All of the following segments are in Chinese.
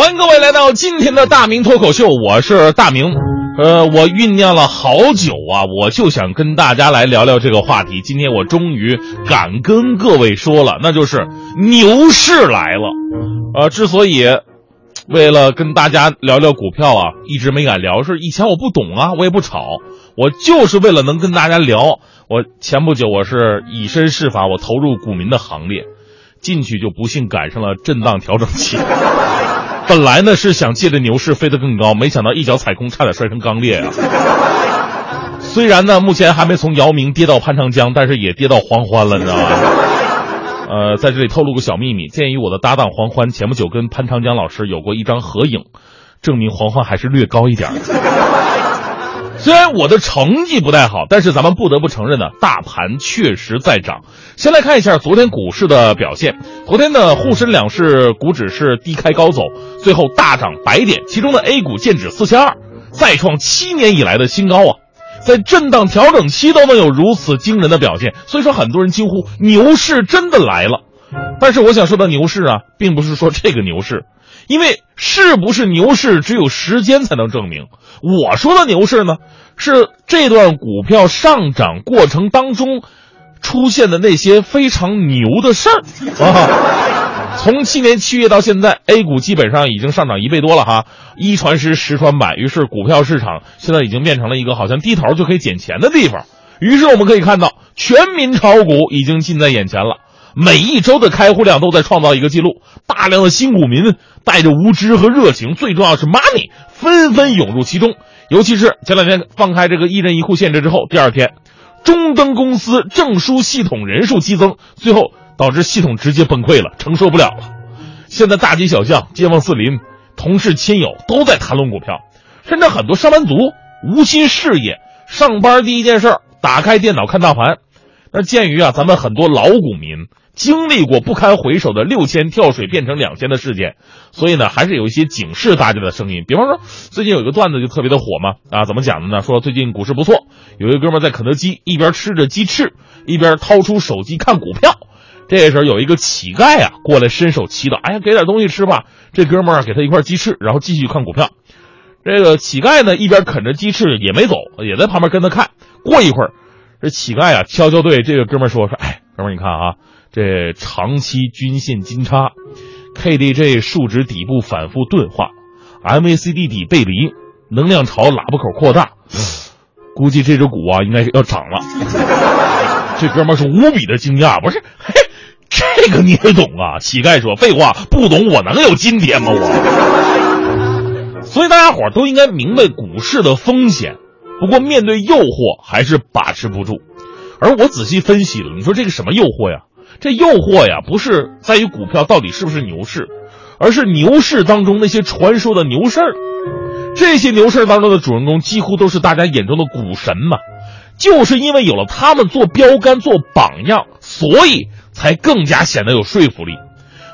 欢迎各位来到今天的大明脱口秀，我是大明。呃，我酝酿了好久啊，我就想跟大家来聊聊这个话题。今天我终于敢跟各位说了，那就是牛市来了。呃，之所以为了跟大家聊聊股票啊，一直没敢聊，是以前我不懂啊，我也不炒，我就是为了能跟大家聊。我前不久我是以身试法，我投入股民的行列，进去就不幸赶上了震荡调整期。本来呢是想借着牛市飞得更高，没想到一脚踩空，差点摔成钢裂啊！虽然呢目前还没从姚明跌到潘长江，但是也跌到黄欢了，你知道吗？呃，在这里透露个小秘密，鉴于我的搭档黄欢前不久跟潘长江老师有过一张合影，证明黄欢还是略高一点。虽然我的成绩不太好，但是咱们不得不承认呢，大盘确实在涨。先来看一下昨天股市的表现。昨天呢，沪深两市股指是低开高走，最后大涨百点，其中的 A 股见指四千二，再创七年以来的新高啊！在震荡调整期都能有如此惊人的表现，所以说很多人惊呼牛市真的来了。但是我想说的牛市啊，并不是说这个牛市。因为是不是牛市，只有时间才能证明。我说的牛市呢，是这段股票上涨过程当中出现的那些非常牛的事儿啊。从去年七月到现在，A 股基本上已经上涨一倍多了哈，一传十，十传百，于是股票市场现在已经变成了一个好像低头就可以捡钱的地方。于是我们可以看到，全民炒股已经近在眼前了。每一周的开户量都在创造一个记录，大量的新股民带着无知和热情，最重要是 money 纷纷涌入其中。尤其是前两天放开这个一人一户限制之后，第二天，中登公司证书系统人数激增，最后导致系统直接崩溃了，承受不了了。现在大街小巷、街坊四邻、同事亲友都在谈论股票，甚至很多上班族无心事业，上班第一件事打开电脑看大盘。那鉴于啊，咱们很多老股民经历过不堪回首的六千跳水变成两千的事件，所以呢，还是有一些警示大家的声音。比方说，最近有一个段子就特别的火嘛，啊，怎么讲的呢？说最近股市不错，有一个哥们在肯德基一边吃着鸡翅，一边掏出手机看股票。这时候有一个乞丐啊过来伸手祈祷，哎呀，给点东西吃吧。这哥们儿给他一块鸡翅，然后继续看股票。这个乞丐呢一边啃着鸡翅也没走，也在旁边跟他看。过一会儿。这乞丐啊，悄悄对这个哥们说：“说，哎，哥们，你看啊，这长期均线金叉，KDJ 数值底部反复钝化，MACD 底背离，能量朝喇叭口扩大，估计这只股啊，应该是要涨了。”这哥们是无比的惊讶，不是？嘿，这个你也懂啊？乞丐说：“废话，不懂我能有今天吗？我。”所以大家伙都应该明白股市的风险。不过面对诱惑还是把持不住，而我仔细分析了，你说这个什么诱惑呀？这诱惑呀，不是在于股票到底是不是牛市，而是牛市当中那些传说的牛市儿。这些牛市当中的主人公几乎都是大家眼中的股神嘛，就是因为有了他们做标杆、做榜样，所以才更加显得有说服力。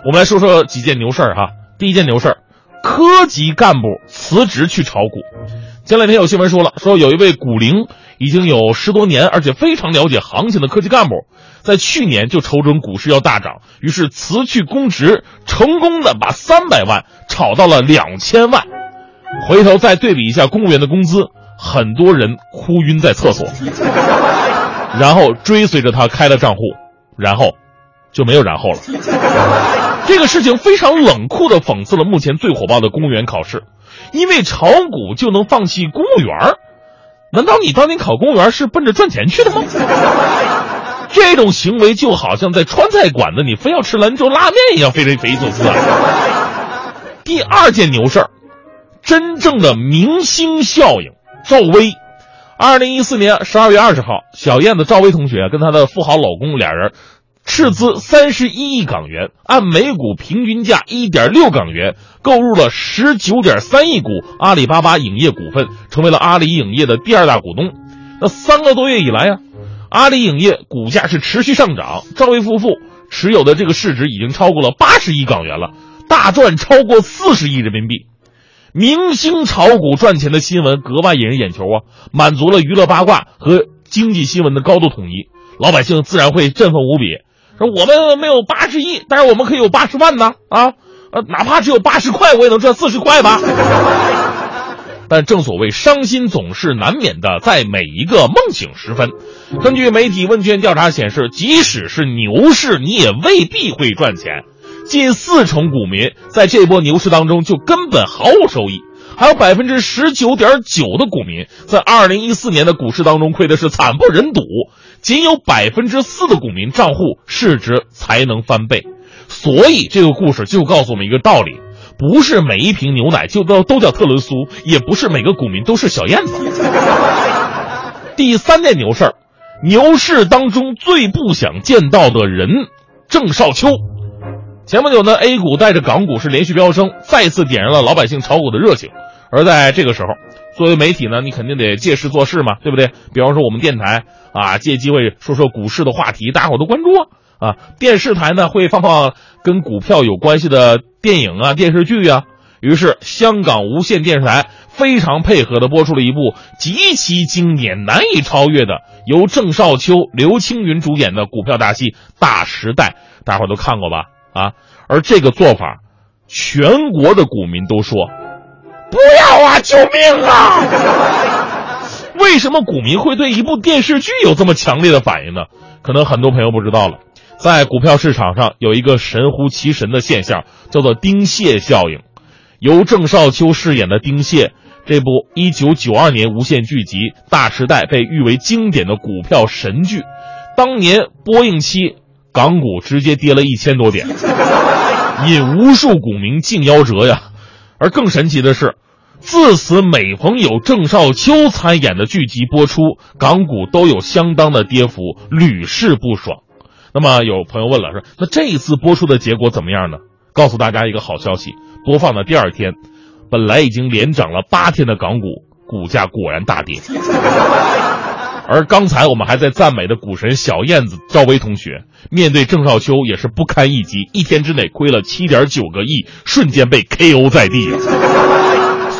我们来说说几件牛事儿哈。第一件牛事儿，科级干部辞职去炒股。前两天有新闻说了，说有一位股龄已经有十多年，而且非常了解行情的科技干部，在去年就瞅准股市要大涨，于是辞去公职，成功的把三百万炒到了两千万。回头再对比一下公务员的工资，很多人哭晕在厕所，然后追随着他开了账户，然后就没有然后了。这个事情非常冷酷的讽刺了目前最火爆的公务员考试。因为炒股就能放弃公务员难道你当年考公务员是奔着赚钱去的吗？这种行为就好像在川菜馆子你非要吃兰州拉面一样，非常匪夷所思啊！第二件牛事儿，真正的明星效应，赵薇。二零一四年十二月二十号，小燕子赵薇同学跟她的富豪老公俩人，斥资三十一亿港元，按每股平均价一点六港元购入了十九点三亿股阿里巴巴影业股份，成为了阿里影业的第二大股东。那三个多月以来啊，阿里影业股价是持续上涨，赵薇夫妇持有的这个市值已经超过了八十亿港元了，大赚超过四十亿人民币。明星炒股赚钱的新闻格外引人眼球啊，满足了娱乐八卦和经济新闻的高度统一，老百姓自然会振奋无比。说我们没有八十亿，但是我们可以有八十万呢啊，呃，哪怕只有八十块，我也能赚四十块吧。但正所谓伤心总是难免的，在每一个梦醒时分。根据媒体问卷调查显示，即使是牛市，你也未必会赚钱。近四成股民在这波牛市当中就根本毫无收益，还有百分之十九点九的股民在二零一四年的股市当中亏的是惨不忍睹，仅有百分之四的股民账户市值才能翻倍。所以这个故事就告诉我们一个道理：不是每一瓶牛奶就都都叫特仑苏，也不是每个股民都是小燕子。第三件牛事儿，牛市当中最不想见到的人——郑少秋。前不久呢，A 股带着港股是连续飙升，再次点燃了老百姓炒股的热情。而在这个时候，作为媒体呢，你肯定得借势做事嘛，对不对？比方说我们电台啊，借机会说说股市的话题，大伙都关注啊。啊，电视台呢会放放跟股票有关系的电影啊、电视剧啊。于是，香港无线电视台非常配合的播出了一部极其经典、难以超越的由郑少秋、刘青云主演的股票大戏《大时代》，大伙都看过吧？啊，而这个做法，全国的股民都说不要啊！救命啊！为什么股民会对一部电视剧有这么强烈的反应呢？可能很多朋友不知道了，在股票市场上有一个神乎其神的现象，叫做丁蟹效应。由郑少秋饰演的丁蟹，这部1992年无线剧集《大时代》被誉为经典的股票神剧，当年播映期。港股直接跌了一千多点，引无数股民竞夭折呀！而更神奇的是，自此每逢有郑少秋参演的剧集播出，港股都有相当的跌幅，屡试不爽。那么有朋友问了，说那这一次播出的结果怎么样呢？告诉大家一个好消息，播放的第二天，本来已经连涨了八天的港股，股价果然大跌。而刚才我们还在赞美的股神小燕子赵薇同学，面对郑少秋也是不堪一击，一天之内亏了七点九个亿，瞬间被 KO 在地。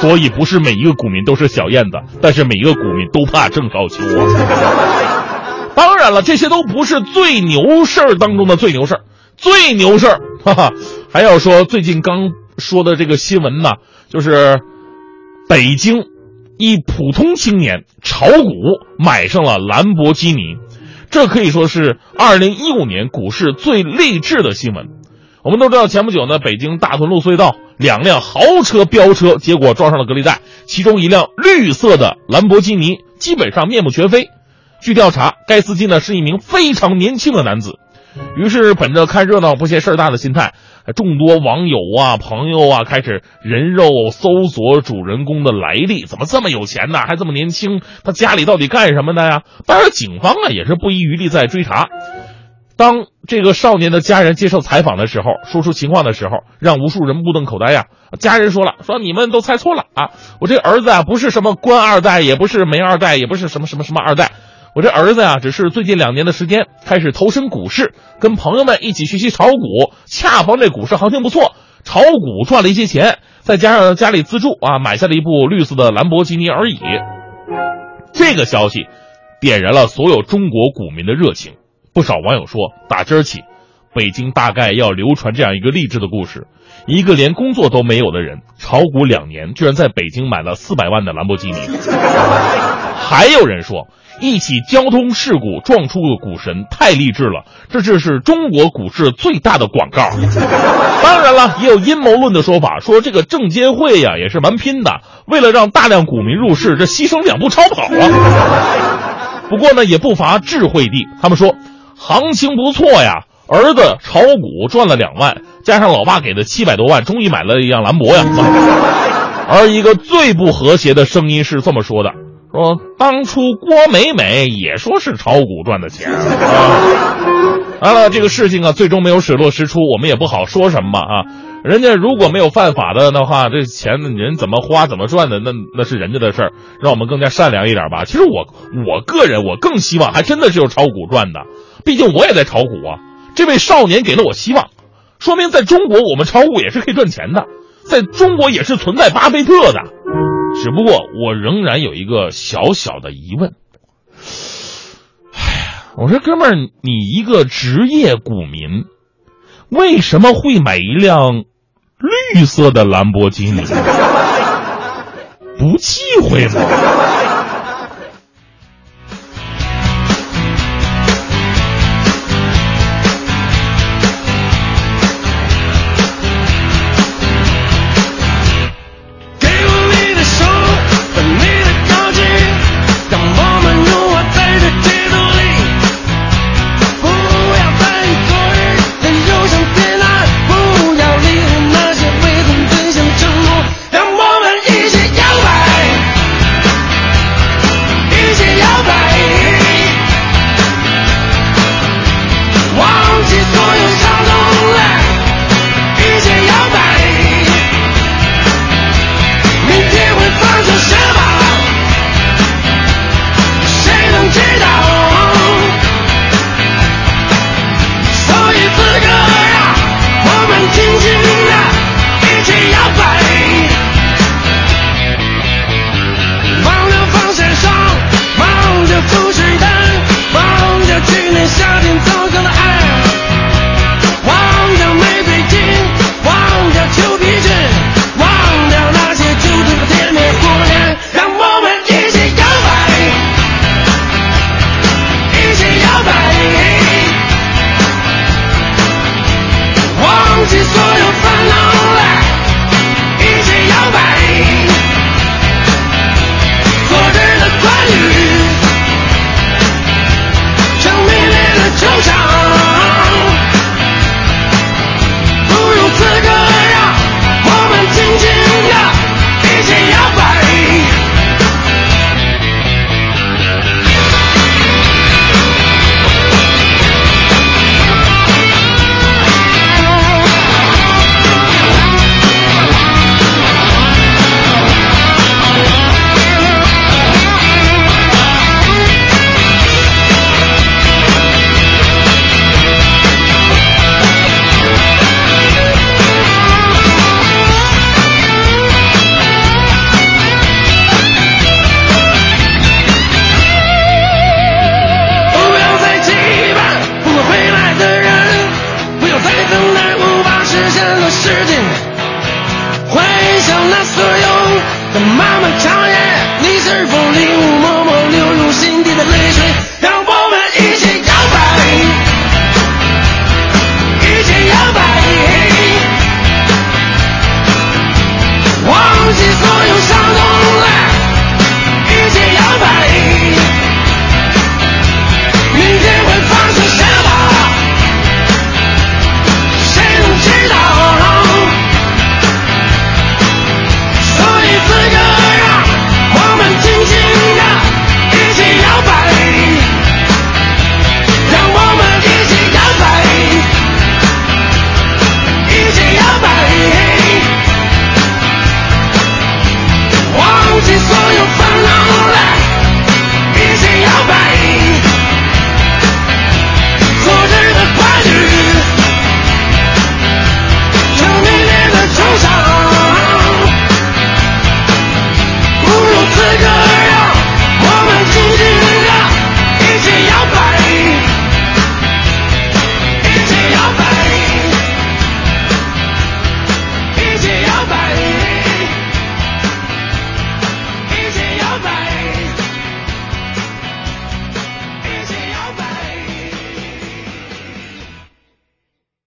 所以不是每一个股民都是小燕子，但是每一个股民都怕郑少秋啊。当然了，这些都不是最牛事儿当中的最牛事儿，最牛事儿，哈哈，还要说最近刚说的这个新闻呢，就是北京。一普通青年炒股买上了兰博基尼，这可以说是二零一五年股市最励志的新闻。我们都知道，前不久呢，北京大屯路隧道两辆豪车飙车，结果撞上了隔离带，其中一辆绿色的兰博基尼基本上面目全非。据调查，该司机呢是一名非常年轻的男子。于是，本着看热闹不嫌事儿大的心态，众多网友啊、朋友啊开始人肉搜索主人公的来历，怎么这么有钱呢？还这么年轻？他家里到底干什么的呀？当然，警方啊也是不遗余力在追查。当这个少年的家人接受采访的时候，说出情况的时候，让无数人目瞪口呆呀。家人说了：“说你们都猜错了啊！我这儿子啊，不是什么官二代，也不是煤二代，也不是什么什么什么二代。”我这儿子呀，只是最近两年的时间开始投身股市，跟朋友们一起学习炒股，恰逢这股市行情不错，炒股赚了一些钱，再加上家里资助啊，买下了一部绿色的兰博基尼而已。这个消息点燃了所有中国股民的热情，不少网友说，打今儿起，北京大概要流传这样一个励志的故事：一个连工作都没有的人，炒股两年，居然在北京买了四百万的兰博基尼。还有人说。一起交通事故撞出个股神，太励志了！这就是中国股市最大的广告。当然了，也有阴谋论的说法，说这个证监会呀也是蛮拼的，为了让大量股民入市，这牺牲两步超跑啊。不过呢，也不乏智慧地，他们说行情不错呀，儿子炒股赚了两万，加上老爸给的七百多万，终于买了一辆兰博呀。而一个最不和谐的声音是这么说的。说当初郭美美也说是炒股赚的钱啊。完了，这个事情啊，最终没有水落石出，我们也不好说什么嘛啊。人家如果没有犯法的的话，这钱人怎么花怎么赚的，那那是人家的事儿。让我们更加善良一点吧。其实我我个人我更希望，还真的是有炒股赚的，毕竟我也在炒股啊。这位少年给了我希望，说明在中国我们炒股也是可以赚钱的，在中国也是存在巴菲特的。只不过我仍然有一个小小的疑问。哎呀，我说哥们儿，你一个职业股民，为什么会买一辆绿色的兰博基尼？不忌讳吗？